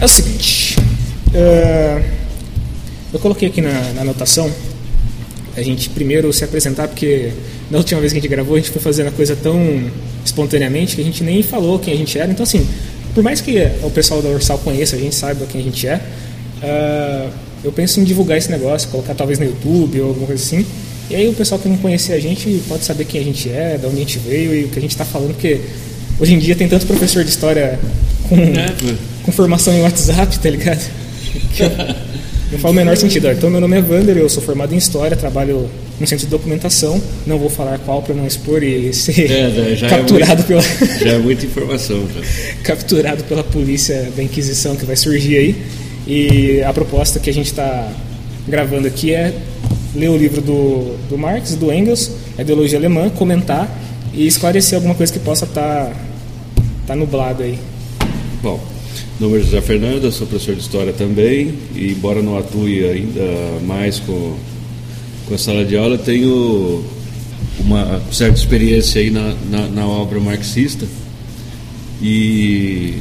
é o seguinte. Uh, eu coloquei aqui na, na anotação a gente primeiro se apresentar, porque na última vez que a gente gravou, a gente foi fazendo a coisa tão espontaneamente que a gente nem falou quem a gente era. Então, assim, por mais que o pessoal da Ursal conheça, a gente saiba quem a gente é, uh, eu penso em divulgar esse negócio, colocar talvez no YouTube ou alguma coisa assim. E aí o pessoal que não conhecia a gente pode saber quem a gente é, de onde a gente veio e o que a gente está falando, porque hoje em dia tem tanto professor de história com, é. Com formação em WhatsApp, tá ligado? Não faz o menor sentido. Então, meu nome é Vander, eu sou formado em História, trabalho no centro de documentação. Não vou falar qual para não expor e ser é, capturado é muito, pela. já é muita informação. Já. capturado pela polícia da Inquisição que vai surgir aí. E a proposta que a gente está gravando aqui é ler o livro do, do Marx, do Engels, a ideologia alemã, comentar e esclarecer alguma coisa que possa estar tá, tá nublado aí. Bom, meu nome é José Fernando, sou professor de História também, e embora não atue ainda mais com, com a sala de aula, tenho uma certa experiência aí na, na, na obra marxista e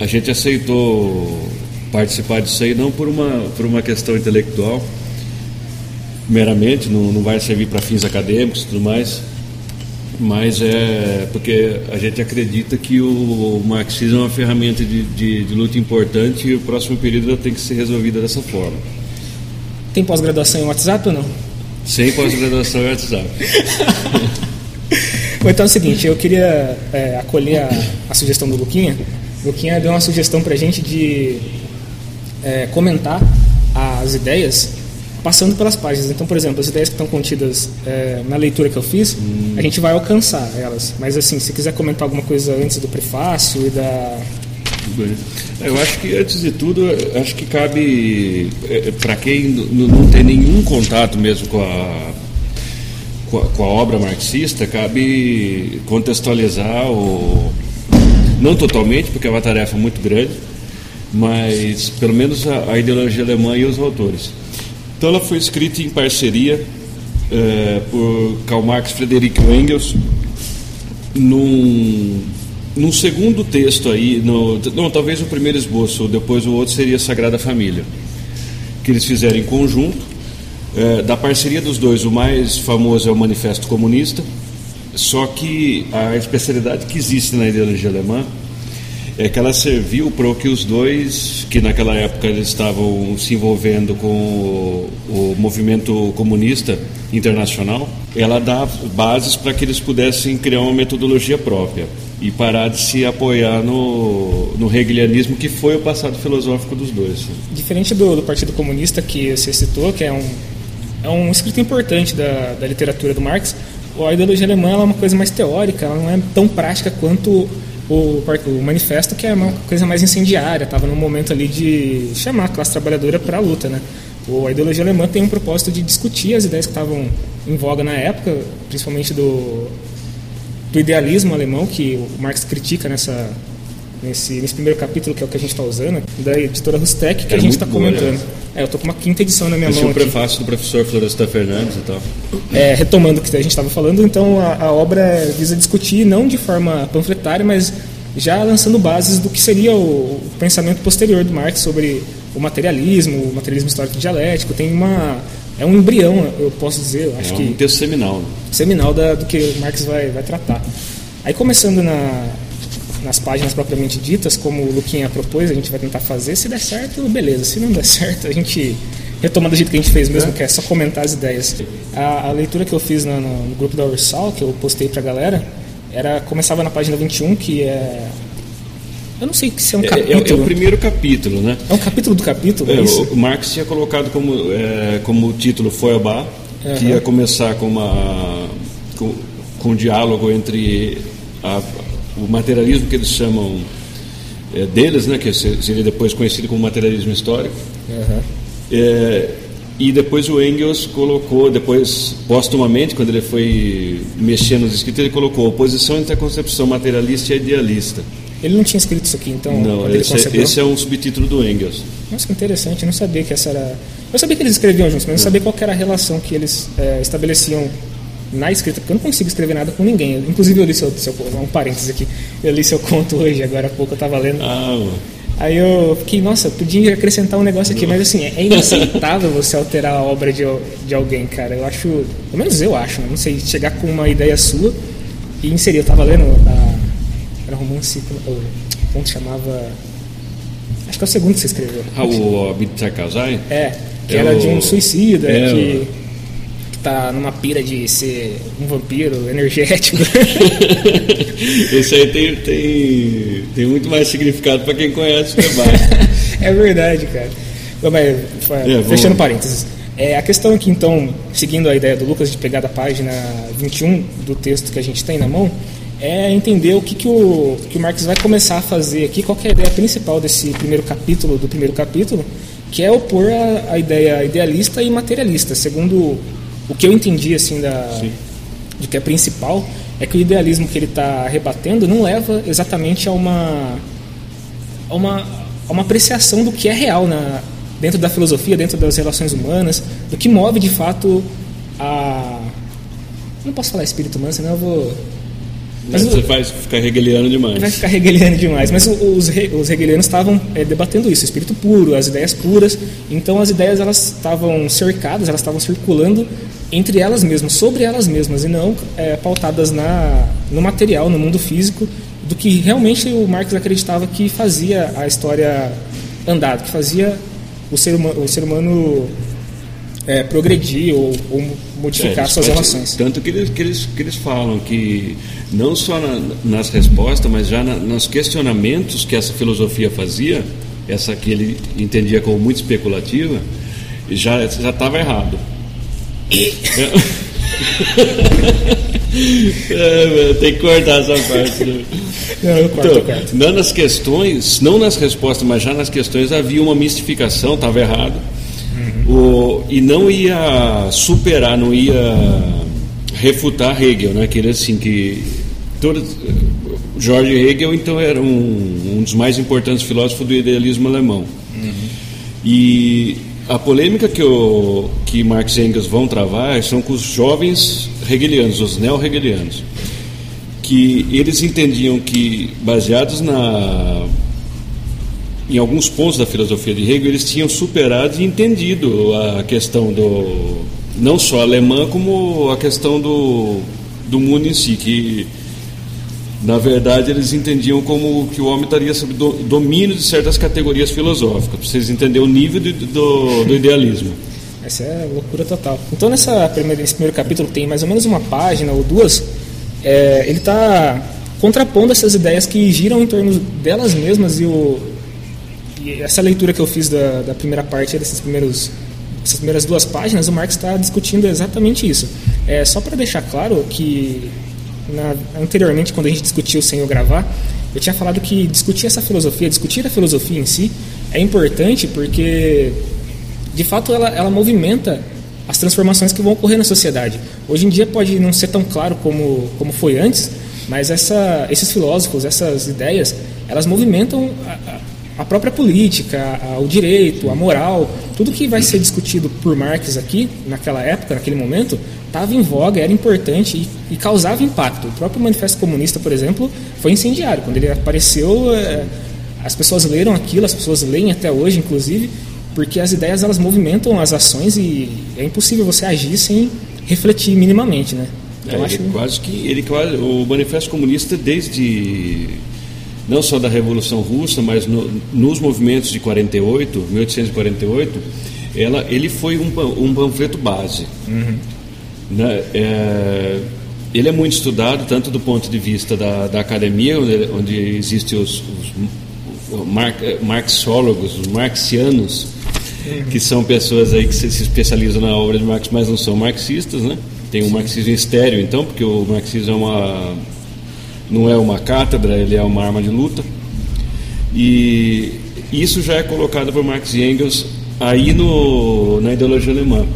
a gente aceitou participar disso aí não por uma, por uma questão intelectual meramente, não, não vai servir para fins acadêmicos e tudo mais, mas é porque a gente acredita que o marxismo é uma ferramenta de, de, de luta importante e o próximo período tem que ser resolvido dessa forma. Tem pós-graduação em WhatsApp ou não? Sem pós-graduação em WhatsApp. então é o seguinte, eu queria é, acolher a, a, sugestão do Luquinha. O Luquinha deu uma sugestão para a gente de é, comentar as ideias passando pelas páginas. Então, por exemplo, as ideias que estão contidas é, na leitura que eu fiz, hum. a gente vai alcançar elas. Mas, assim, se quiser comentar alguma coisa antes do prefácio e da. Eu acho que, antes de tudo, acho que cabe, é, para quem não tem nenhum contato mesmo com a, com a, com a obra marxista, cabe contextualizar o. Não totalmente, porque é uma tarefa muito grande, mas pelo menos a, a ideologia alemã e os autores. Então ela foi escrita em parceria é, por Karl Marx e Frederick Engels num, num segundo texto aí, no, não, talvez o primeiro esboço, depois o outro seria Sagrada Família, que eles fizeram em conjunto. É, da parceria dos dois, o mais famoso é o Manifesto Comunista, só que a especialidade que existe na ideologia alemã é que ela serviu para que os dois, que naquela época eles estavam se envolvendo com o, o movimento comunista internacional, ela dá bases para que eles pudessem criar uma metodologia própria e parar de se apoiar no, no hegelianismo que foi o passado filosófico dos dois. Diferente do, do Partido Comunista que você citou, que é um, é um escrito importante da, da literatura do Marx, a ideologia alemã é uma coisa mais teórica, ela não é tão prática quanto o, o manifesto que é uma coisa mais incendiária, estava num momento ali de chamar a classe trabalhadora para a luta, né? O, a ideologia alemã tem um propósito de discutir as ideias que estavam em voga na época, principalmente do, do idealismo alemão que o Marx critica nessa nesse, nesse primeiro capítulo que é o que a gente está usando da editora Rustec que é a gente está comentando. É, eu estou com uma quinta edição na minha Esse mão. Esse é o prefácio do professor Florestan Fernandes e tal. É, retomando o que a gente estava falando, então a, a, obra visa discutir não de forma panfletária, mas já lançando bases do que seria o, o pensamento posterior do Marx sobre o materialismo, o materialismo histórico dialético. Tem uma é um embrião, eu posso dizer, acho é um que um texto seminal. Né? Seminal da, do que Marx vai, vai tratar. Aí começando na, nas páginas propriamente ditas, como o Luquinha propôs, a gente vai tentar fazer. Se der certo, beleza. Se não der certo, a gente retoma do jeito que a gente fez mesmo, é. que é só comentar as ideias. A, a leitura que eu fiz no, no, grupo da Ursal, que eu postei pra galera, era começava na página 21, que é eu não sei se é um capítulo. É, é, o primeiro capítulo, né? É um capítulo do capítulo, é, é O Marx tinha colocado como, é, como título Feuerbach, uhum. que ia começar com, uma, com, com um diálogo entre a, o materialismo que eles chamam é, deles, né, que seria depois conhecido como materialismo histórico. Uhum. É, e depois o Engels colocou, depois, postumamente, quando ele foi mexendo nos escritos, ele colocou oposição entre a concepção materialista e idealista. Ele não tinha escrito isso aqui, então. Não, esse é, esse é, um subtítulo do Engels. Nossa, que interessante, eu não sabia que essa era. Eu sabia que eles escreviam juntos, mas não sabia qual era a relação que eles é, estabeleciam na escrita, porque eu não consigo escrever nada com ninguém. Inclusive eu li seu, seu um parênteses aqui, eu li seu conto hoje, agora há pouco eu estava lendo. Ah, Aí eu fiquei, nossa, podia acrescentar um negócio aqui, mas assim, é inaceitável você alterar a obra de, de alguém, cara. Eu acho, pelo menos eu acho, né? não sei, chegar com uma ideia sua e inserir. Eu tava lendo a, era um romance, o conto chamava. Acho que é o segundo que você escreveu. Ah, o Abit Kazai? É, que é era de um suicida é, que tá numa pira de ser um vampiro energético. Esse aí tem, tem, tem muito mais significado para quem conhece o debate. é verdade, cara. Mas, é, fechando parênteses. É, a questão aqui, então, seguindo a ideia do Lucas de pegar da página 21 do texto que a gente tem na mão, é entender o que, que, o, que o Marx vai começar a fazer aqui, qual é a ideia principal desse primeiro capítulo, do primeiro capítulo, que é opor a, a ideia idealista e materialista, segundo o que eu entendi assim da de que é principal é que o idealismo que ele está rebatendo não leva exatamente a uma a uma a uma apreciação do que é real na dentro da filosofia, dentro das relações humanas, do que move de fato a não posso falar espírito humano, senão eu vou mas você vai ficar hegeliano demais. Vai ficar hegeliano demais. Mas os, os hegelianos estavam é, debatendo isso, espírito puro, as ideias puras. Então as ideias elas estavam cercadas, elas estavam circulando entre elas mesmas, sobre elas mesmas, e não é, pautadas na, no material, no mundo físico, do que realmente o Marx acreditava que fazia a história andar, que fazia o ser o ser humano é, progredir ou, ou modificar é, suas relações. Tanto que eles, que, eles, que eles falam que não só na, nas respostas, mas já na, nos questionamentos que essa filosofia fazia, essa que ele entendia como muito especulativa, já estava errado. é, tem que cortar essa parte. Né? Não, corto, então, corto. Não nas questões, não nas respostas, mas já nas questões havia uma mistificação, estava errado. O, e não ia superar, não ia refutar Hegel, né? Aquele assim que todo, George Hegel então era um, um dos mais importantes filósofos do idealismo alemão. Uhum. E a polêmica que, o, que Marx e Engels vão travar são com os jovens hegelianos, os neo-hegelianos, que eles entendiam que, baseados na, em alguns pontos da filosofia de Hegel, eles tinham superado e entendido a questão do não só alemã como a questão do, do mundo em si, que na verdade, eles entendiam como que o homem estaria sob domínio de certas categorias filosóficas, para vocês entenderem o nível do, do, idealismo. Essa é loucura total. Então, nessa primeira, nesse primeiro capítulo, tem mais ou menos uma página ou duas, é, ele está contrapondo essas ideias que giram em torno delas mesmas e, o, essa leitura que eu fiz da, da primeira parte desses primeiros essas primeiras duas páginas, o Marx está discutindo exatamente isso. É, só para deixar claro que na, anteriormente, quando a gente discutiu sem eu gravar, eu tinha falado que discutir essa filosofia, discutir a filosofia em si, é importante porque, de fato, ela, ela movimenta as transformações que vão ocorrer na sociedade. Hoje em dia pode não ser tão claro como, como foi antes, mas essa, esses filósofos, essas ideias, elas movimentam própria política, a, o direito, a moral, tudo que vai ser discutido por Marx aqui, naquela época, naquele momento, estava em voga, era importante e, e, causava impacto. O próprio Manifesto Comunista, por exemplo, foi incendiário. Quando ele apareceu, é, as pessoas leram aquilo, as pessoas leem até hoje, inclusive, porque as ideias elas movimentam as ações e é impossível você agir sem refletir minimamente, né? Então, é, acho... quase que ele o Manifesto Comunista desde não só da Revolução Russa, mas no, nos movimentos de 48, 1848, ela, ele foi um, um panfleto base. Uhum. Né? É, ele é muito estudado, tanto do ponto de vista da, da academia, onde, onde existem os, os, os mar, marxólogos, os marxianos, uhum. que são pessoas aí que se, se, especializam na obra de Marx, mas não são marxistas, né? Tem um marxismo estéreo, então, porque o marxismo é uma, não é uma cátedra, ele é uma arma de luta. E isso já é colocado por Marx e Engels aí no, na ideologia alemã.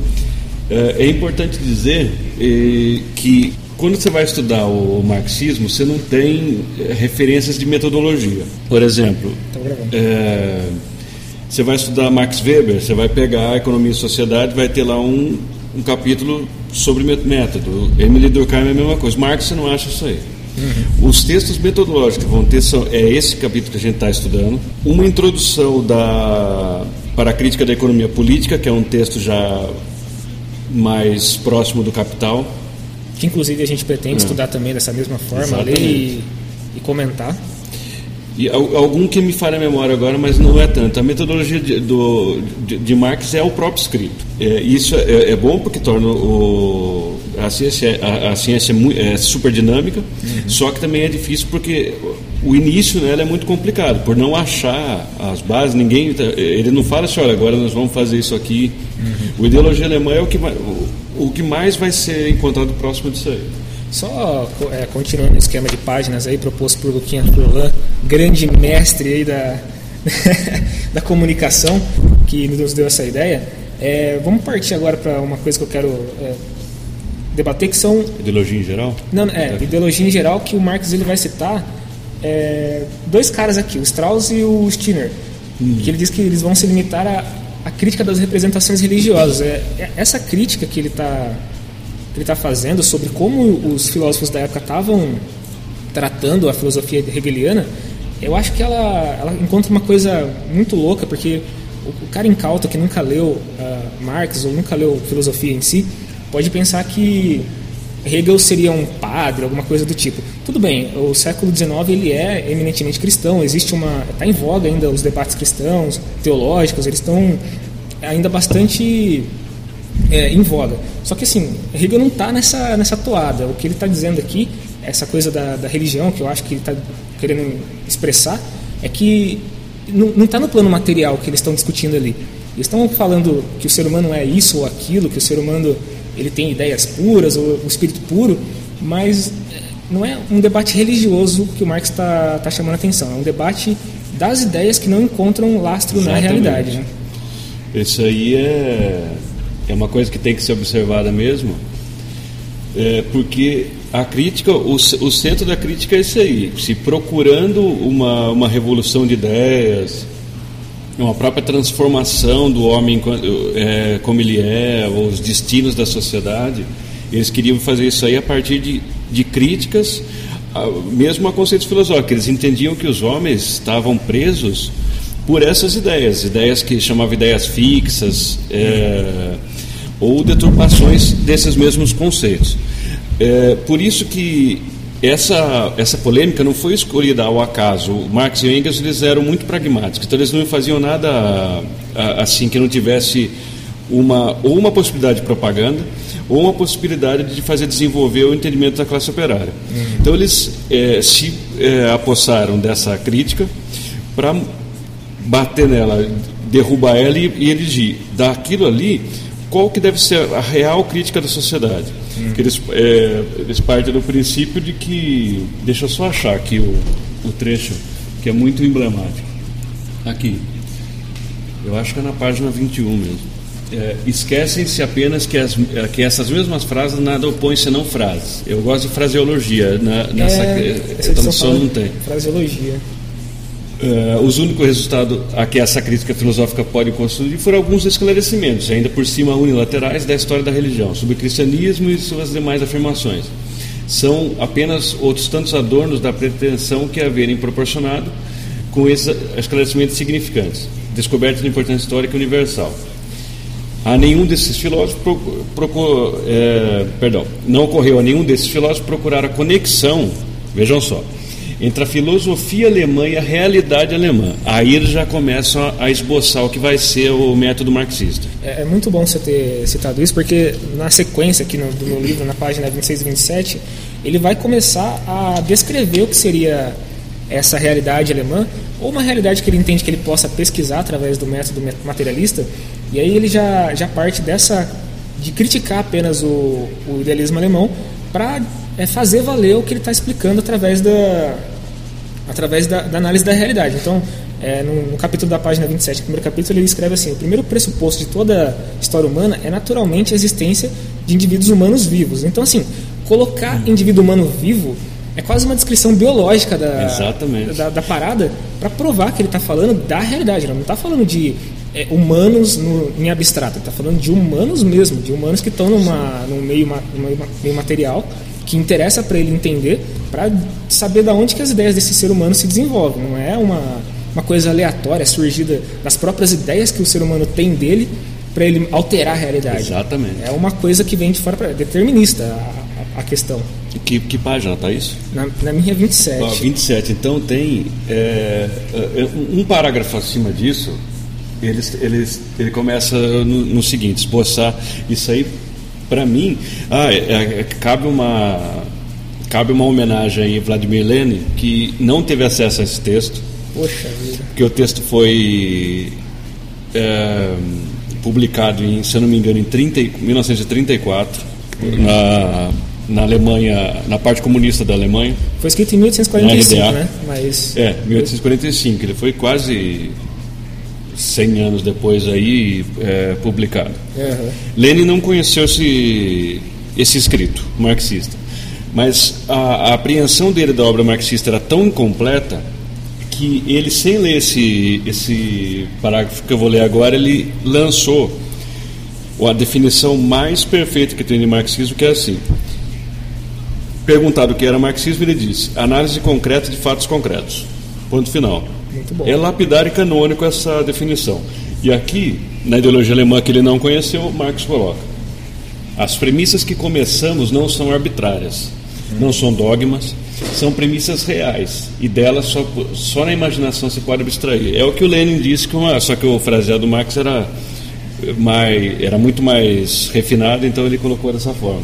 É, é importante dizer é, que quando você vai estudar o marxismo, você não tem é, referências de metodologia. Por exemplo, é, você vai estudar Max Weber, você vai pegar Economia e Sociedade, vai ter lá um, um capítulo sobre método. Emily Durkheim é a mesma coisa. Marx você não acha isso aí. Uhum. Os textos metodológicos que vão ter são, é esse capítulo que a gente está estudando. Uma introdução da, para a crítica da economia política, que é um texto já mais próximo do Capital. Que inclusive a gente pretende é. estudar também dessa mesma forma, ler e, e comentar. E algum que me falha a memória agora, mas não é tanto. A metodologia de, do, de, de Marx é o próprio escrito. É, isso é, é, bom porque torna o, a ciência, a, a ciência é, é super dinâmica, uhum. só que também é difícil porque o início nela é muito complicado, por não achar as bases, ninguém. Ele não fala assim, olha, agora nós vamos fazer isso aqui. Uhum. O ideologia alemã é o que, o, o que mais vai ser encontrado próximo disso aí. Só é, continuando o esquema de páginas aí proposto por Luquinha Furlan, grande mestre aí da, da comunicação, que nos deu essa ideia. É, vamos partir agora para uma coisa que eu quero é, debater, que são... Ideologia em geral? Não, é, é. ideologia em geral, que o Marx ele vai citar é, dois caras aqui, o Strauss e o Skinner, hum. que ele diz que eles vão se limitar à, à crítica das representações religiosas. É, é essa crítica que ele está ele está fazendo sobre como os filósofos da época estavam tratando a filosofia hegeliana, eu acho que ela, ela encontra uma coisa muito louca, porque o, o cara incauto que nunca leu uh, Marx ou nunca leu filosofia em si, pode pensar que Hegel seria um padre, alguma coisa do tipo. Tudo bem, o século XIX ele é eminentemente cristão, existe uma está em voga ainda os debates cristãos, teológicos, eles estão ainda bastante é, em voga. Só que assim, Hegel não está nessa, nessa toada. O que ele está dizendo aqui, essa coisa da, da religião, que eu acho que ele está querendo expressar, é que não está no plano material que eles estão discutindo ali. Eles estão falando que o ser humano é isso ou aquilo, que o ser humano ele tem ideias puras, ou o espírito puro, mas é, não é um debate religioso que o Marx está tá chamando a atenção. É um debate das ideias que não encontram lastro Exatamente. na realidade. Né? Isso aí é é uma coisa que tem que ser observada mesmo, é, porque a crítica, o, o centro da crítica é isso aí, se procurando uma, uma revolução de ideias, uma própria transformação do homem é, como ele é, os destinos da sociedade, eles queriam fazer isso aí a partir de, de críticas, mesmo a conceitos filosóficos. Eles entendiam que os homens estavam presos por essas ideias, ideias que chamavam ideias fixas, é, ou deturpações desses mesmos conceitos. É, por isso que essa, essa polêmica não foi escolhida ao acaso. O Marx e o Engels eles eram muito pragmáticos, então eles não faziam nada assim que não tivesse uma, ou uma possibilidade de propaganda ou uma possibilidade de fazer desenvolver o entendimento da classe operária. Uhum. Então eles é, se é, apossaram dessa crítica para bater nela, derrubar ela e, e elegir daquilo ali qual que deve ser a real crítica da sociedade. Hum. Eles, é, eles partem do princípio de que. Deixa eu só achar aqui o, o trecho, que é muito emblemático. Aqui. Eu acho que é na página 21 mesmo. É, Esquecem-se apenas que, as, que essas mesmas frases nada opõem senão frases. Eu gosto de fraseologia. Na, nessa é, tradução não tem. Fraseologia. Uh, os únicos resultados a que essa crítica filosófica pode construir foram alguns esclarecimentos, ainda por cima unilaterais, da história da religião, sobre o cristianismo e suas demais afirmações. São apenas outros tantos adornos da pretensão que haverem proporcionado com esses esclarecimentos significantes, descobertos de importância histórica universal. A nenhum desses filósofos procurou, é, perdão, não ocorreu a nenhum desses filósofos procurar a conexão, vejam só, entre a filosofia alemã e a realidade alemã. Aí eles já começam a, esboçar o que vai ser o método marxista. É, é muito bom você ter citado isso, porque na sequência aqui no, do meu livro, na página 26 e 27, ele vai começar a descrever o que seria essa realidade alemã, ou uma realidade que ele entende que ele possa pesquisar através do método materialista, e aí ele já, já parte dessa de criticar apenas o, o idealismo alemão para é fazer valer o que ele está explicando através da, através da, da, análise da realidade. Então, é, no, no, capítulo da página 27, no primeiro capítulo, ele escreve assim: o primeiro pressuposto de toda história humana é naturalmente a existência de indivíduos humanos vivos. Então, assim, colocar indivíduo humano vivo é quase uma descrição biológica da, da, da, parada para provar que ele está falando da realidade. Ele não está falando de é, humanos no, em abstrato, está falando de humanos mesmo, de humanos que estão numa, num meio, num meio material que interessa para ele entender, para saber da onde que as ideias desse ser humano se desenvolvem. Não é uma, uma coisa aleatória, surgida das próprias ideias que o ser humano tem dele para ele alterar a realidade. Exatamente. É uma coisa que vem de fora para determinista a, a, questão. Que, que página está isso? Na, na minha 27. Ah, 27. Então tem é, é, um parágrafo acima disso. Ele, ele, ele começa no, no seguinte: esboçar isso aí para mim, ah, é, é, cabe uma cabe uma homenagem a Vladimir Lenin que não teve acesso a esse texto. Poxa vida. Porque o texto foi é, publicado em, se eu não me engano, em 30, 1934 uhum. na na Alemanha, na parte comunista da Alemanha. Foi escrito em 1845, né? Mas é, 1845. Ele foi quase 100 anos depois aí é, publicado. Uhum. Lenin não conheceu esse, esse escrito marxista, mas a, a, apreensão dele da obra marxista era tão incompleta que ele, sem ler esse, esse parágrafo que eu vou ler agora, ele lançou a definição mais perfeita que tem de marxismo, que é assim. Perguntado o que era marxismo, ele disse: análise concreta de fatos concretos. Ponto final. É lapidar e canônico essa definição. E aqui, na ideologia alemã que ele não conheceu, Marx coloca: as premissas que começamos não são arbitrárias, não são dogmas, são premissas reais e delas só, só na imaginação se pode abstrair. É o que o Lenin disse, que uma, só que o fraseado do Marx era, mais, era muito mais refinado, então ele colocou dessa forma.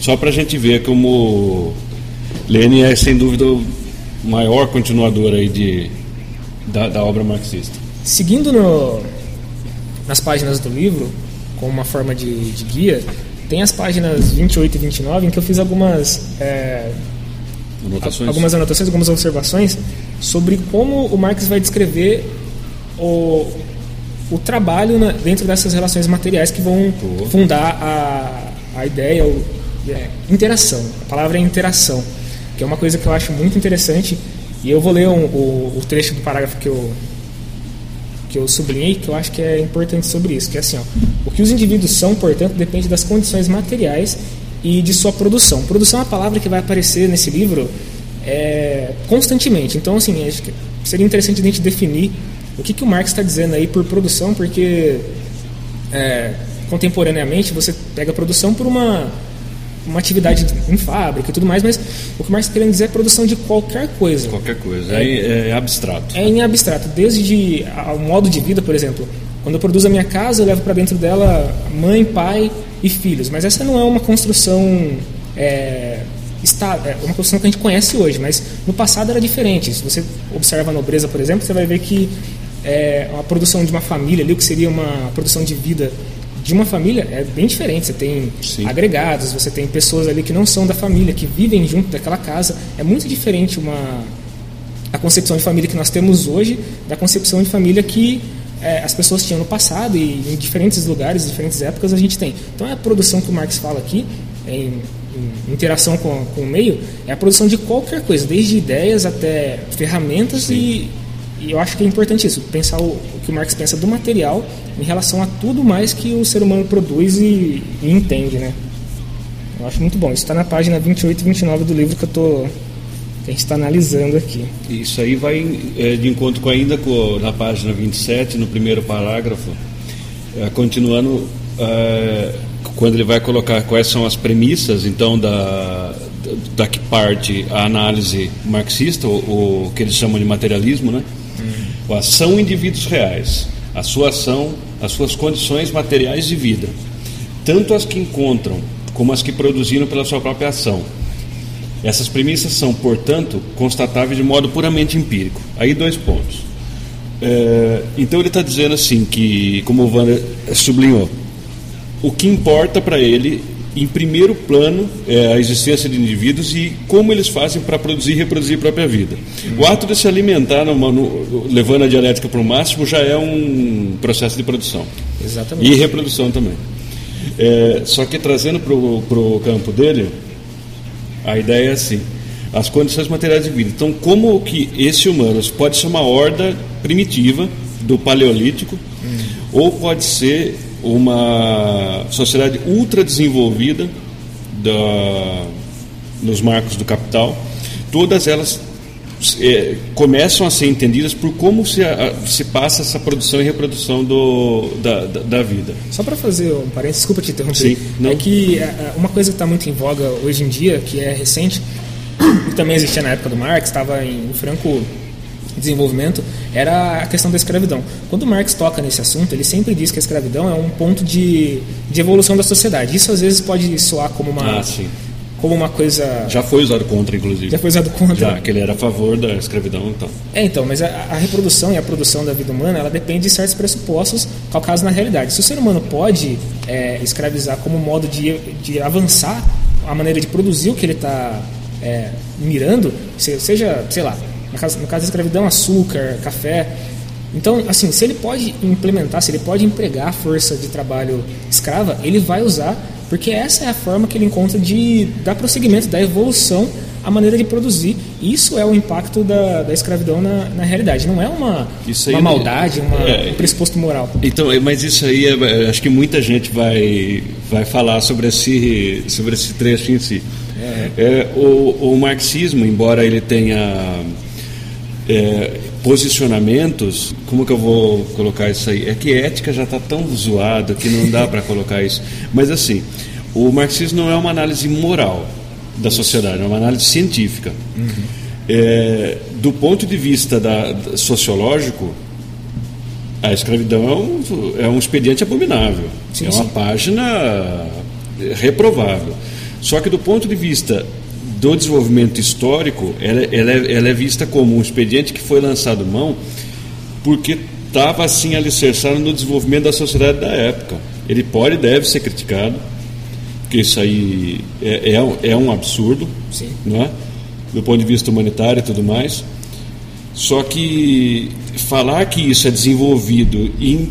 Só para a gente ver como Lenin é sem dúvida o maior continuador aí de, da, da obra marxista. Seguindo no, nas páginas do livro, como uma forma de, de, guia, tem as páginas 28 e 29 em que eu fiz algumas, é, anotações. algumas anotações, algumas observações sobre como o Marx vai descrever o, o trabalho na, dentro dessas relações materiais que vão Pô. fundar a, a ideia, o, é, interação. A palavra é interação, que é uma coisa que eu acho muito interessante e eu vou ler um, o, o, trecho do parágrafo que eu, que eu sublinhei, que eu acho que é importante sobre isso, que é assim, ó, o que os indivíduos são, portanto, depende das condições materiais e de sua produção. Produção é uma palavra que vai aparecer nesse livro é, constantemente. Então, assim, acho que seria interessante a gente definir o que, que o Marx está dizendo aí por produção, porque é, contemporaneamente você pega a produção por uma uma atividade em fábrica e tudo mais, mas o que o Marx está querendo dizer é produção de qualquer coisa. Qualquer coisa, é, é, é abstrato. É em abstrato, desde o modo de vida, por exemplo. Quando eu produzo a minha casa, eu levo para dentro dela mãe, pai e filhos, mas essa não é uma construção é, está, é uma construção que a gente conhece hoje, mas no passado era diferente. Se você observa a nobreza, por exemplo, você vai ver que é, a produção de uma família ali, o que seria uma produção de vida de uma família é bem diferente. Você tem Sim. agregados, você tem pessoas ali que não são da família, que vivem junto daquela casa. É muito diferente uma a concepção de família que nós temos hoje da concepção de família que é, as pessoas tinham no passado e em diferentes lugares, diferentes épocas a gente tem. Então é a produção que o Marx fala aqui, em, em interação com, com o meio, é a produção de qualquer coisa, desde ideias até ferramentas e, e, eu acho que é importante isso, pensar o, o que o Marx pensa do material em relação a tudo mais que o ser humano produz e, e entende, né? Eu acho muito bom. Isso está na página 28 e 29 do livro que eu tô que a gente está analisando aqui. Isso aí vai é, de encontro com ainda com, na página 27, no primeiro parágrafo, é, continuando, é, quando ele vai colocar quais são as premissas, então, da, da que parte a análise marxista, o, o que eles chamam de materialismo, né? Hum. São indivíduos reais a sua ação, as suas condições materiais de vida, tanto as que encontram como as que produziram pela sua própria ação. Essas premissas são, portanto, constatáveis de modo puramente empírico. Aí dois pontos. É, então ele está dizendo assim que, como o Wander sublinhou, o que importa para ele em primeiro plano é a existência de indivíduos e como eles fazem para produzir e reproduzir a própria vida. Uhum. O ato de se alimentar, numa, no, levando a dialética para o máximo, já é um processo de produção. Exatamente. E reprodução também. É, só que trazendo para o campo dele, a ideia é assim: as condições materiais de vida. Então, como que esse humano pode ser uma horda primitiva do Paleolítico, uhum ou pode ser uma sociedade ultra desenvolvida da, nos marcos do capital, todas elas é, começam a ser entendidas por como se, a, se passa essa produção e reprodução do, da, da, da vida. Só para fazer um parênteses, desculpa te interromper, Sim, não. é que é, uma coisa que está muito em voga hoje em dia, que é recente, e também existia na época do Marx, estava em franco desenvolvimento, era a questão da escravidão. Quando Marx toca nesse assunto, ele sempre diz que a escravidão é um ponto de, de evolução da sociedade. Isso às vezes pode soar como uma, Ah, sim. como uma coisa. Já foi usado contra, inclusive. Já foi usado contra. Já, que ele era a favor da escravidão, então. É, então, mas a, a reprodução e a produção da vida humana, ela depende de certos pressupostos calcados na realidade. Se o ser humano pode é, escravizar como modo de, de avançar a maneira de produzir o que ele está é, mirando, se- seja, sei lá, no caso, no caso da escravidão, açúcar, café. Então, assim, se ele pode implementar, se ele pode empregar a força de trabalho escrava, ele vai usar, porque essa é a forma que ele encontra de dar prosseguimento, da evolução à maneira de produzir. Isso é o impacto da, da escravidão na, na realidade. Não é uma, uma maldade, uma, é. um pressuposto moral. Então, é, mas isso aí, é, é, acho que muita gente vai, vai falar sobre esse, sobre esse trecho em si. É, o, o marxismo, embora ele tenha é, posicionamentos, como que eu vou colocar isso aí? É que ética já está tão zoado que não dá para colocar isso. Mas assim, o marxismo não é uma análise moral da sociedade, é uma análise científica. É, do ponto de vista da, da- sociológico, a escravidão é um, é um expediente abominável. Sim, é uma sim. página reprovável. Só que do ponto de vista do desenvolvimento histórico, ela, ela é, ela é vista como um expediente que foi lançado mão porque estava assim alicerçado no desenvolvimento da sociedade da época. Ele pode e deve ser criticado, porque isso aí é, é, um- é um absurdo, Sim. não é? do ponto de vista humanitário e tudo mais. Só que falar que isso é desenvolvido em,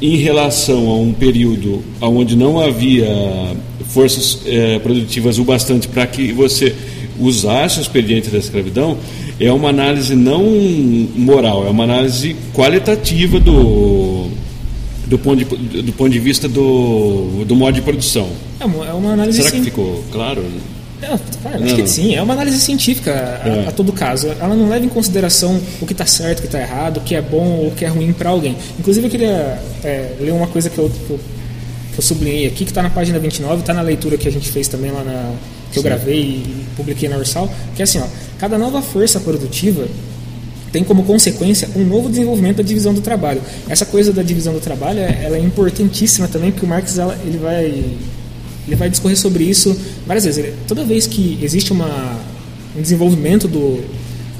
em relação a um período onde não havia forças eh, produtivas o bastante para que você usasse o expediente da escravidão é uma análise não moral, é uma análise qualitativa do, do, ponto, de, do ponto de vista do, do modo de produção. É uma, é uma análise Será que cien- ficou claro? Não, claro, acho Não, que não. sim. É uma análise científica a, É. a todo caso. Ela não leva em consideração o que está certo, o que está errado, o que é bom ou o que é ruim para alguém. Inclusive, eu queria é, ler uma coisa que eu, que eu, que eu sublinhei aqui, que está na página 29, está na leitura que a gente fez também lá na. que eu Sim. gravei e publiquei na Ursal, que é assim: ó, cada nova força produtiva tem como consequência um novo desenvolvimento da divisão do trabalho. Essa coisa da divisão do trabalho é- ela é importantíssima também, porque o Marx ela- ele vai ele vai discorrer sobre isso várias vezes. Ele- toda vez que existe uma, um desenvolvimento do,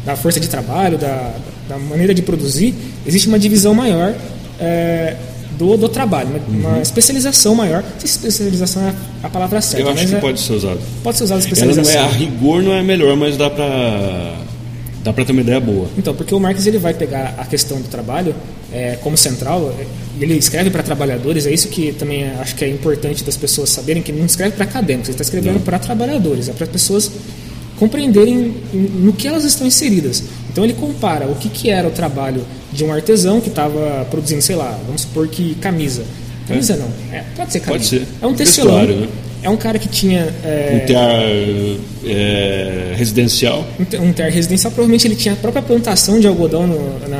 da força de trabalho, da, da maneira de produzir, existe uma divisão maior é, do, do trabalho, uma, uma especialização maior. Se especialização é a palavra certa, Eu acho que é- pode ser usado. pode ser usada Ela não especialização. é a rigor não é melhor, mas dá para dá para ter uma ideia boa. Então, porque o Marx ele vai pegar a questão do trabalho é, como central, é, ele escreve para trabalhadores, é isso que também é- acho que é importante das pessoas saberem, que ele não escreve para acadêmicos, ele está escrevendo para trabalhadores, é para as pessoas compreenderem em- no que elas estão inseridas. Então ele compara o que, que era o trabalho de um artesão que estava produzindo, sei lá, vamos supor que camisa. Camisa não, é, pode ser camisa. Pode ser. É um tecelão, né? é um cara que tinha... é, Um tear é, residencial. um ter residencial, provavelmente ele tinha a própria plantação de algodão no- na,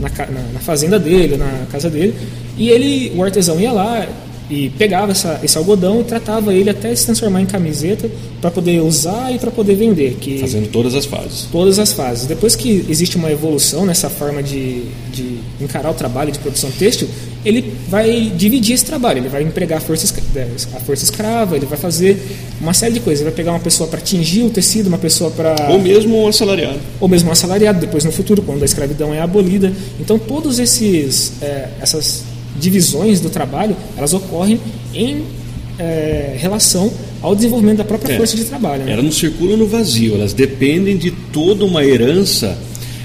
na, na- na fazenda dele, na casa dele, e ele, o artesão ia lá e pegava essa- esse algodão e tratava ele até se transformar em camiseta para poder usar e para poder vender, que Fazendo todas as fases. todas as fases. Depois que existe uma evolução nessa forma de, de encarar o trabalho de produção têxtil, ele vai dividir esse trabalho, ele vai empregar a força, eh, a força escrava, ele vai fazer uma série de coisas. Ele vai pegar uma pessoa para tingir o tecido, uma pessoa para Ou mesmo um assalariado. ou mesmo um assalariado depois no futuro quando a escravidão é abolida então todos esses eh, essas divisões do trabalho elas ocorrem em eh, relação ao desenvolvimento da própria É. força de trabalho né? Elas não circulam no vazio, elas dependem de toda uma herança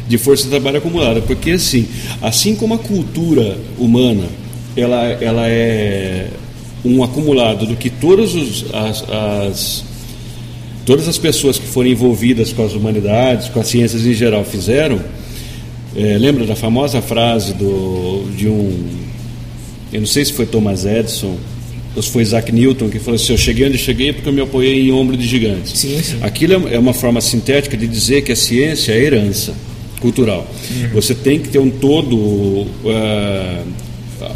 de força de trabalho acumulada. Porque assim, assim como a cultura humana ela, ela é um acumulado do que todas os, as, as- todas as pessoas que foram envolvidas com as humanidades, com as ciências em geral fizeram, é, lembra da famosa frase do, de um eu não sei se foi Thomas Edison ou se foi Isaac Newton que falou assim: eu cheguei onde cheguei porque eu me apoiei em ombro de gigantes. Sim, sim. Aquilo é uma forma sintética de dizer que a ciência é herança cultural. Uhum. Você tem que ter um todo, uh,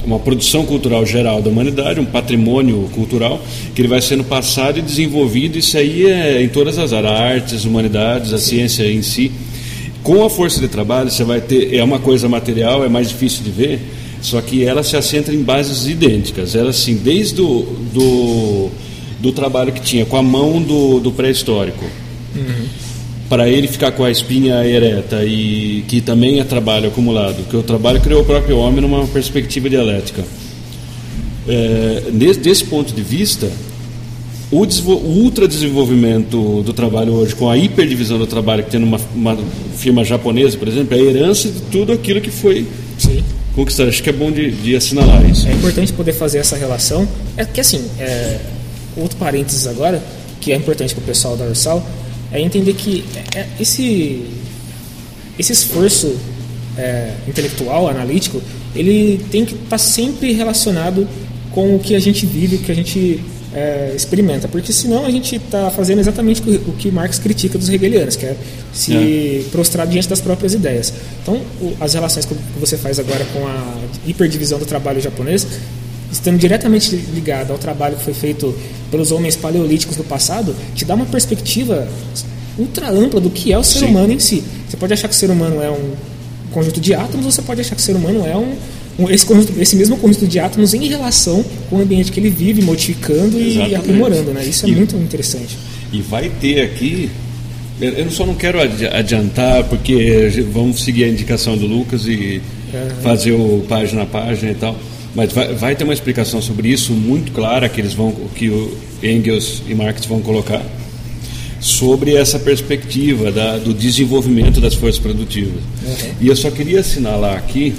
uma produção cultural geral da humanidade, um patrimônio cultural que ele vai sendo passado e desenvolvido. Isso aí é em todas as áreas, artes, humanidades, a Sim. ciência em si. Com a força de trabalho, você vai ter. É uma coisa material, é mais difícil de ver, só que ela se assenta em bases idênticas. Ela, assim, desde do, do, do trabalho que tinha com a mão do, do pré-histórico. Uhum. Para ele ficar com a espinha ereta e que também é trabalho acumulado, que o trabalho criou o próprio homem numa perspectiva dialética. É, desse, desse ponto de vista, o, o ultradesenvolvimento do trabalho hoje, com a hiperdivisão do trabalho que tem numa uma firma japonesa, por exemplo, é a herança de tudo aquilo que foi Sim. conquistado. Acho que é bom de, de, assinalar isso. É importante poder fazer essa relação. É que assim, é, outro parênteses agora, que é importante para o pessoal da Ursal, é entender que é, é, esse, esse esforço é, intelectual, analítico, ele tem que estar tá sempre relacionado com o que a gente vive, o que a gente é, experimenta, porque senão a gente está fazendo exatamente o que Marx critica dos hegelianos, que é se é. prostrar diante das próprias ideias. Então, o, as relações que você faz agora com a hiperdivisão do trabalho japonês, estando diretamente ligada ao trabalho que foi feito pelos homens paleolíticos do passado, te dá uma perspectiva ultra ampla do que é o ser Sim. humano em si. Você pode achar que o ser humano é um conjunto de átomos, ou você pode achar que o ser humano é um esse, conjunto, esse mesmo conjunto de átomos em relação com o ambiente que ele vive, modificando Exatamente. e aprimorando. Né? Isso é e, muito interessante. E vai ter aqui. Eu só não quero adiantar, porque vamos seguir a indicação do Lucas e uhum. fazer o página a página e tal. Mas vai, vai, ter uma explicação sobre isso muito clara que eles vão, que o Engels e Marx vão colocar sobre essa perspectiva da, do desenvolvimento das forças produtivas. Uhum. E eu só queria assinalar aqui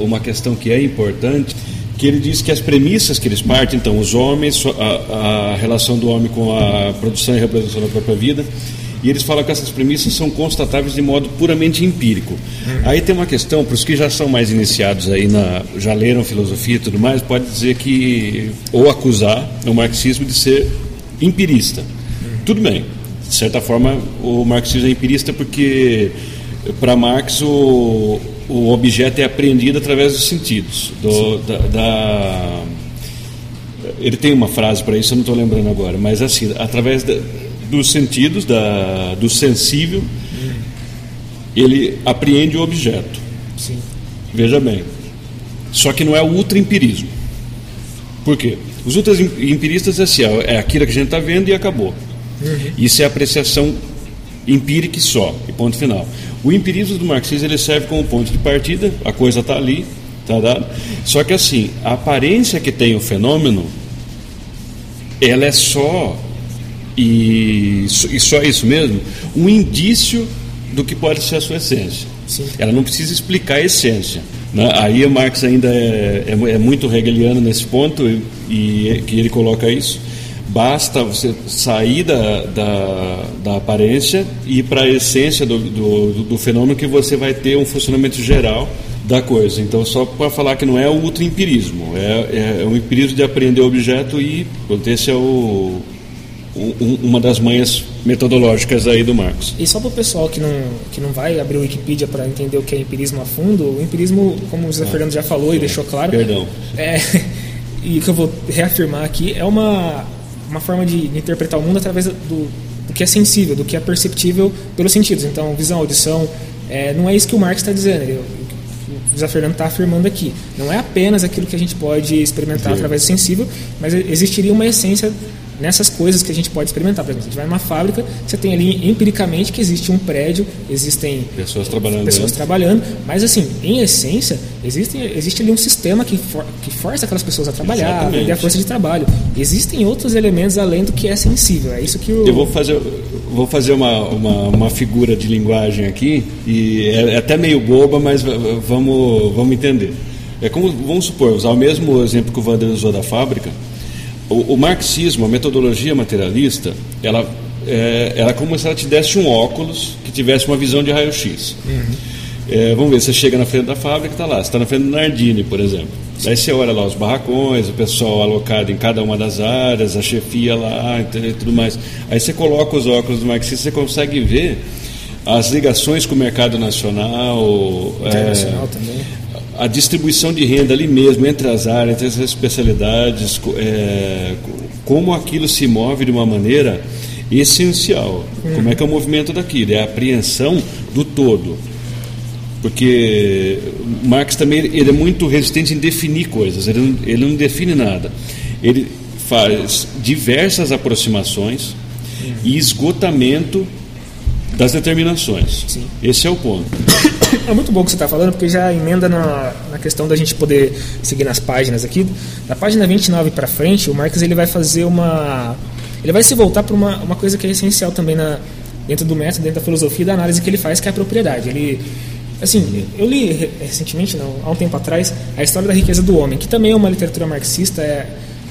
uma questão que é importante, que ele diz que as premissas que eles partem, então, os homens, a, a relação do homem com a produção e reprodução da própria vida, e eles falam que essas premissas são constatáveis de modo puramente empírico. Aí tem uma questão, para os que já são mais iniciados aí, na, já leram filosofia e tudo mais, pode dizer que, ou acusar o marxismo de ser empirista. Tudo bem, de certa forma o marxismo é empirista porque, para Marx, o, o objeto é apreendido através dos sentidos. Do, da, da, ele tem uma frase para isso, eu não estou lembrando agora, mas assim, através da, dos sentidos, da, do sensível, ele apreende o objeto. Sim. Veja bem. Só que não é o ultra-empirismo. Por quê? Os ultra-empiristas é assim, é aquilo que a gente está vendo e acabou. Uhum. Isso é apreciação empírica só, e ponto final. O empirismo do marxismo ele serve como ponto de partida, a coisa está ali, está dado. Só que assim, a aparência que tem o fenômeno, ela é só, e, e só isso mesmo, um indício do que pode ser a sua essência. Sim. Ela não precisa explicar a essência. Né? Aí o Marx ainda é, é, é muito hegeliano nesse ponto, e, e que ele coloca isso. Basta você sair da, da, da aparência e ir para a essência do, do, do, fenômeno que você vai ter um funcionamento geral da coisa. Então, só para falar que não é o ultra-empirismo, é, é, um empirismo de aprender o objeto e esse é o, um, uma das manhas metodológicas aí do Marx. E só para o pessoal que não, que não vai abrir o Wikipedia para entender o que é empirismo a fundo, o empirismo, como o José ah, Fernando já falou e deixou claro... Perdão. É, e que eu vou reafirmar aqui, é uma uma forma de, de interpretar o mundo através do, do, que é sensível, do que é perceptível pelos sentidos. Então, visão, audição, é, não é isso que o Marx está dizendo. Ele, o José Fernando está afirmando aqui. Não é apenas aquilo que a gente pode experimentar Sim. através do sensível, mas existiria uma essência nessas coisas que a gente pode experimentar. Por exemplo, a gente vai numa fábrica, você tem ali empiricamente que existe um prédio, existem pessoas trabalhando, pessoas trabalhando mas assim, em essência, existe, existe ali um sistema que, for, que força aquelas pessoas a trabalhar, a vender a força de trabalho. Existem outros elementos além do que é sensível. É isso que o... Eu vou fazer, vou fazer uma, uma, uma figura de linguagem aqui, e é, é até meio boba, mas vamos, vamos entender. É como, vamos supor, usar o mesmo exemplo que o Wander usou da fábrica, o, o, marxismo, a metodologia materialista, ela é, ela é como se ela te desse um óculos que tivesse uma visão de raio-x. Uhum. É, vamos ver, você chega na frente da fábrica, está lá, você está na frente do Nardini, por exemplo. Aí você olha lá os barracões, o pessoal alocado em cada uma das áreas, a chefia lá e tudo mais. Aí você coloca os óculos do marxista, você consegue ver as ligações com o mercado nacional, internacional é, também. A distribuição de renda ali mesmo, entre as áreas, entre as especialidades, é, como aquilo se move de uma maneira essencial. Hum. Como é que é o movimento daquilo? É a apreensão do todo. Porque Marx também ele é muito resistente em definir coisas, ele não, ele não define nada. Ele faz diversas aproximações e esgotamento das determinações. Sim. Esse é o ponto. É muito bom o que você está falando, porque já emenda na, na questão da gente poder seguir nas páginas aqui. Da página 29 para frente, o Marx ele vai fazer uma. Ele vai se voltar para uma, uma coisa que é essencial também na, dentro do método, dentro da filosofia da análise que ele faz, que é a propriedade. Ele, assim, eu li recentemente, não, há um tempo atrás, a história da riqueza do homem, que também é uma literatura marxista. É,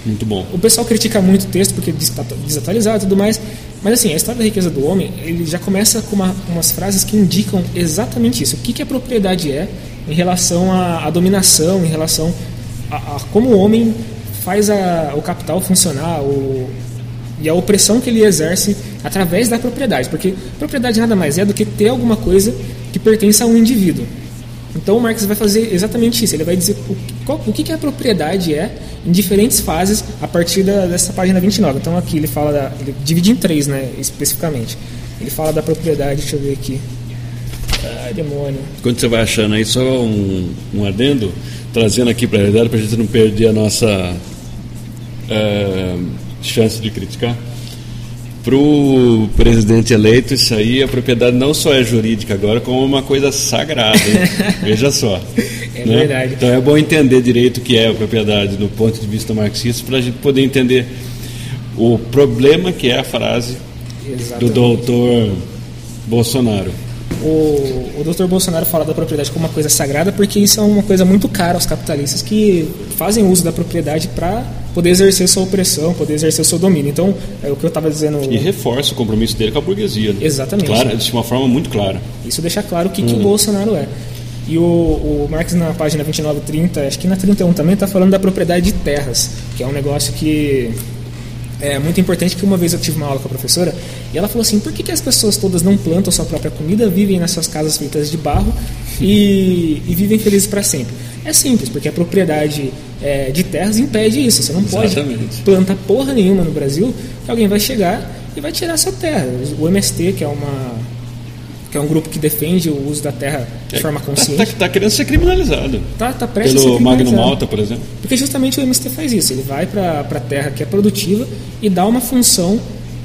muito bom. O pessoal critica muito o texto porque está desatualizado e tudo mais, mas assim, a história da riqueza do homem, ele já começa com uma, umas frases que indicam exatamente isso. O que, que a propriedade é em relação à, à dominação, em relação a, a, como o homem faz a, o capital funcionar, o, e a opressão que ele exerce através da propriedade. Porque propriedade nada mais é do que ter alguma coisa que pertence a um indivíduo. Então o Marx vai fazer exatamente isso. Ele vai dizer o, qual, o que, que a propriedade é em diferentes fases a partir da, dessa página 29. Então aqui ele fala da, ele divide em três, né, especificamente. Ele fala da propriedade, deixa eu ver aqui. Ai, demônio. Quando você vai achando aí, só um, um adendo, trazendo aqui para a realidade, para a gente não perder a nossa uh, chance de criticar para o presidente eleito, isso aí, a propriedade não só é jurídica agora, como uma coisa sagrada. Veja só. É né? verdade. Então é bom entender direito o que é a propriedade do ponto de vista marxista, para a gente poder entender o problema que é a frase Exatamente. do doutor Bolsonaro. O, o doutor Bolsonaro fala da propriedade como uma coisa sagrada porque isso é uma coisa muito cara aos capitalistas que fazem uso da propriedade para poder exercer sua opressão, poder exercer seu domínio. Então, é o que eu estava dizendo. E reforça o compromisso dele com a burguesia. Né? Exatamente. Clara, de uma forma muito clara. Isso deixa claro o que, que o hum. Bolsonaro é. E o, o Marx, na página 29 30, acho que na 31 também, está falando da propriedade de terras, que é um negócio que é muito importante que uma vez eu tive uma aula com a professora e ela falou assim: por que, que as pessoas todas não plantam sua própria comida, vivem nas suas casas feitas de barro e, e vivem felizes para sempre? É simples, porque a propriedade é, de terras impede isso. Você não pode Exatamente. plantar porra nenhuma no Brasil, que alguém vai chegar e vai tirar sua terra. O MST, que é uma que é um grupo que defende o uso da terra de é, forma consciente. Está tá, tá querendo ser criminalizado. Tá, tá prestes Pelo Magno Malta, por exemplo. Porque justamente o MST faz isso. Ele vai para a terra que é produtiva e dá uma função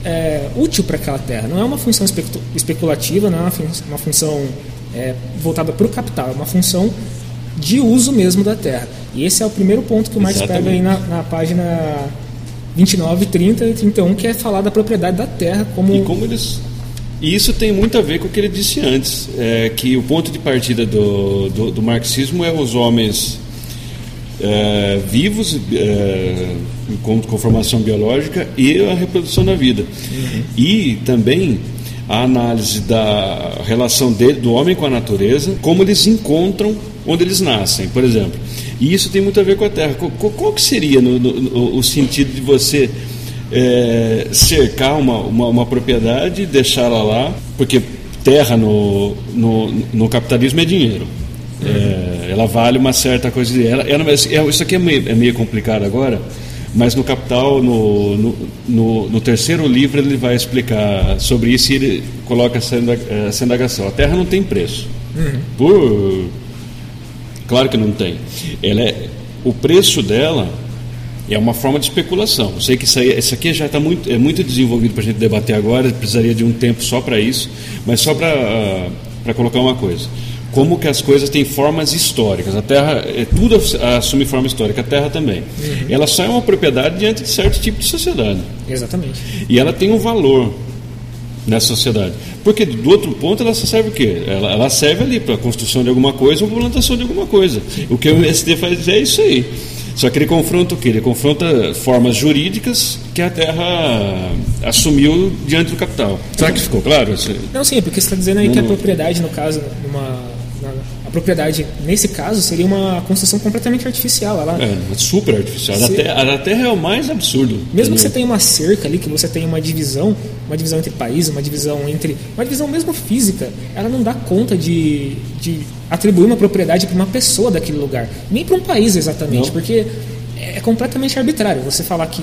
é, útil para aquela terra. Não é uma função especulativa, não é uma, uma função é, voltada para o capital, é uma função de uso mesmo da terra. E esse é o primeiro ponto que o Marx pega aí na, na página 29, 30 e 31, que é falar da propriedade da terra como. E como eles. E isso tem muito a ver com o que ele disse antes, é, que o ponto de partida do, do, do marxismo é os homens é, vivos, é, com, com formação biológica, e a reprodução da vida. Uhum. E também a análise da relação dele, do homem com a natureza, como eles encontram onde eles nascem, por exemplo. E isso tem muito a ver com a terra. Qual, qual que seria no, no, o sentido de você é, cercar uma, uma, uma propriedade, deixá-la lá, porque terra no, no, no capitalismo é dinheiro. É, ela vale uma certa coisa. Ela, ela, é, isso aqui é meio, é meio complicado agora, mas no Capital, no, no, no, no, terceiro livro, ele vai explicar sobre isso e ele coloca essa, essa indagação. A terra não tem preço. Uhum. Por Claro que não tem. Ela é, o preço dela é uma forma de especulação. Eu sei que isso, aí, isso aqui já está muito, é muito desenvolvido para a gente debater agora, precisaria de um tempo só para isso, mas só para uh, colocar uma coisa. Como que as coisas têm formas históricas. A Terra, é, tudo assume forma histórica, a Terra também. Uhum. Ela só é uma propriedade diante de certo tipo de sociedade. Exatamente. E ela tem um valor nessa sociedade. Porque do outro ponto ela serve o quê? Ela, ela serve ali para a construção de alguma coisa ou plantação de alguma coisa. O que o MST faz é isso aí. Só que ele confronta o quê? Ele confronta formas jurídicas que a Terra assumiu diante do capital. Será que ficou claro? Não, sim, porque você está dizendo aí não, que a propriedade, no caso, numa, propriedade, nesse caso, seria uma construção completamente artificial. Ela, É, super artificial. A Se- terra, a terra é o mais absurdo. mesmo que você entendeu? tenha uma cerca ali, que você tenha uma divisão, uma divisão entre países, uma divisão entre. uma divisão mesmo física, ela não dá conta de, de atribuir uma propriedade para uma pessoa daquele lugar. Nem para um país exatamente, Não. porque é completamente arbitrário. Você falar que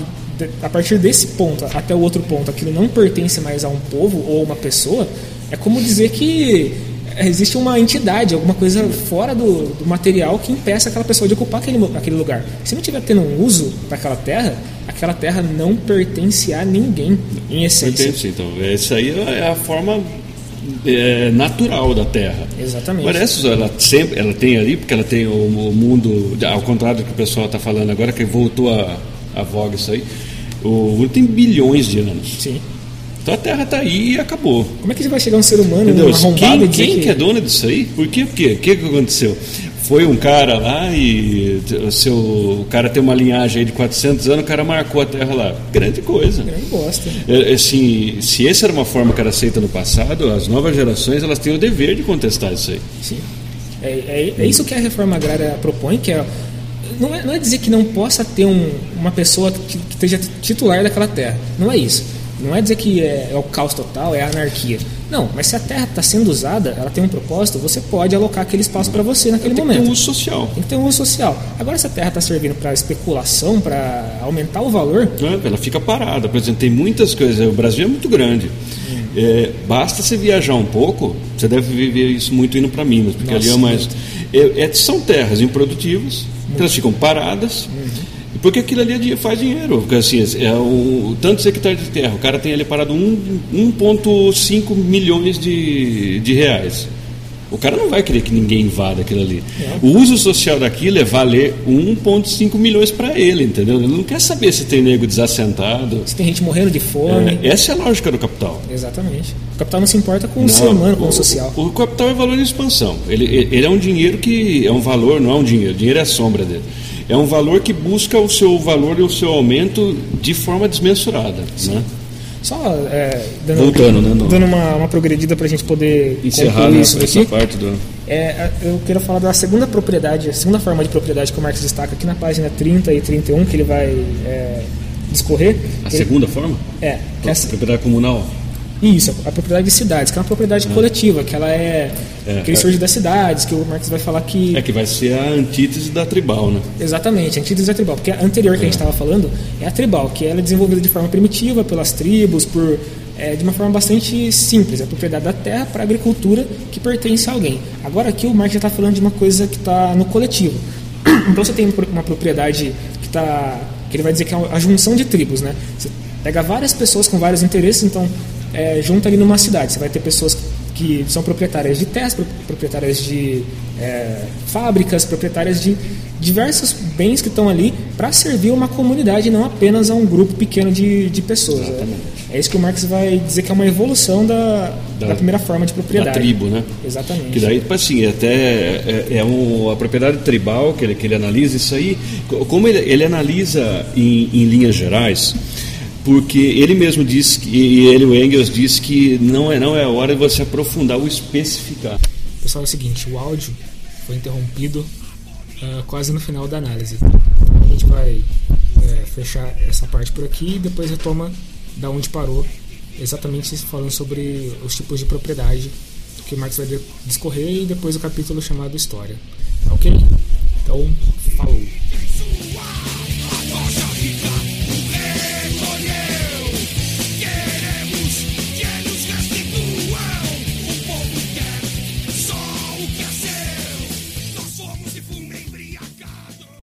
a partir desse ponto até o outro ponto aquilo não pertence mais a um povo ou uma pessoa, é como dizer que existe uma entidade, alguma coisa fora do, do material que impeça aquela pessoa de ocupar aquele, aquele lugar. Se não tiver tendo um uso para aquela terra, aquela terra não pertence a ninguém, em essência. Entende? Então, essa aí é a forma é, natural da Terra. Exatamente. Parece, ela sempre, ela tem ali, porque ela tem o, o mundo, ao contrário do que o pessoal está falando agora, que voltou a, a voga isso aí, o mundo tem bilhões de anos. Sim. A Terra está aí e acabou. Como é que vai chegar um ser humano um arrombado Quem, quem que... que é dono disso aí? Por quê? Por quê? O que, que aconteceu? Foi um cara lá e o seu, o cara tem uma linhagem aí de 400 anos, o cara marcou a Terra lá. Grande coisa. Grande bosta. É, assim, se essa era uma forma que era aceita no passado, as novas gerações elas têm o dever de contestar isso aí. Sim. É, é, é isso que a reforma agrária propõe, que é não, é não é dizer que não possa ter um, uma pessoa que, que esteja titular daquela terra. Não é isso. Não é dizer que é, é o caos total, é a anarquia. Não, mas se a terra está sendo usada, ela tem um propósito, você pode alocar aquele espaço para você naquele Tem que momento. ter um uso social. Tem que ter um uso social. Agora, se a terra está servindo para especulação, para aumentar o valor, né? Ela fica parada. Por exemplo, tem muitas coisas. O Brasil é muito grande. É, basta você viajar um pouco, você deve viver isso muito indo para Minas, porque Nossa, ali é mais. É, é- são terras improdutivas, que elas ficam paradas. Porque aquilo ali é faz dinheiro. Porque assim, é o, tantos hectares de terra, o cara tem ali parado um- 1,5 milhões de, de reais. O cara não vai querer que ninguém invada aquilo ali. O uso social daquilo é valer 1,5 milhões para ele, entendeu? Ele não quer saber se tem nego desassentado. se tem gente morrendo de fome. É, essa é a lógica do capital. Exatamente. O capital não se importa com o Não, ser humano, com o, o- social. O, capital é valor em expansão. Ele, ele é um dinheiro que é um valor, não é um dinheiro. Dinheiro é a sombra dele. É um valor que busca o seu valor e o seu aumento de forma desmensurada. Né? Só é, dando, Voltando, né, dando uma, uma progredida para a gente poder Encerrar concluir né, isso essa daqui. parte do. É, eu quero falar da segunda propriedade, a segunda forma de propriedade que o Marx destaca aqui na página 30 e 31, que ele vai é, discorrer. A Ele- segunda forma? É, que é a- Propriedade comunal. Isso, a propriedade de cidades, que é uma propriedade coletiva, que ela é, É, que ele é. surge das cidades, que o Marx vai falar que É que vai ser a antítese da tribal, né? Exatamente, a antítese é tribal, porque a anterior que a gente estava falando é a tribal, que ela é desenvolvida de forma primitiva pelas tribos, por é, de uma forma bastante simples, é a propriedade da terra para a agricultura que pertence a alguém. Agora aqui o Marx já está falando de uma coisa que está no coletivo. Então você tem uma propriedade que está, que ele vai dizer que é a junção de tribos, né? Você pega várias pessoas com vários interesses, então é, junta ali numa cidade. Você vai ter pessoas que são proprietárias de terras, pro- proprietárias de é, fábricas, proprietárias de diversos bens que estão ali para servir uma comunidade, não apenas a um grupo pequeno de, de pessoas. É, é isso que o Marx vai dizer que é uma evolução da, da, Da- primeira forma de propriedade. Da tribo, né? Exatamente. Que daí, tipo assim, até é, é um, a propriedade tribal que ele, que ele analisa isso aí, co- como ele, ele analisa em, em linhas gerais, porque ele mesmo diz que, e ele, o Engels, diz que não é, não é hora de você aprofundar ou especificar. Pessoal, é o seguinte, o áudio foi interrompido ah, quase no final da análise. Então a gente vai eh, fechar essa parte por aqui e depois retoma da onde parou, exatamente falando sobre os tipos de propriedade que o Marx vai discorrer e depois o capítulo chamado História. Tá ok? Então, falou.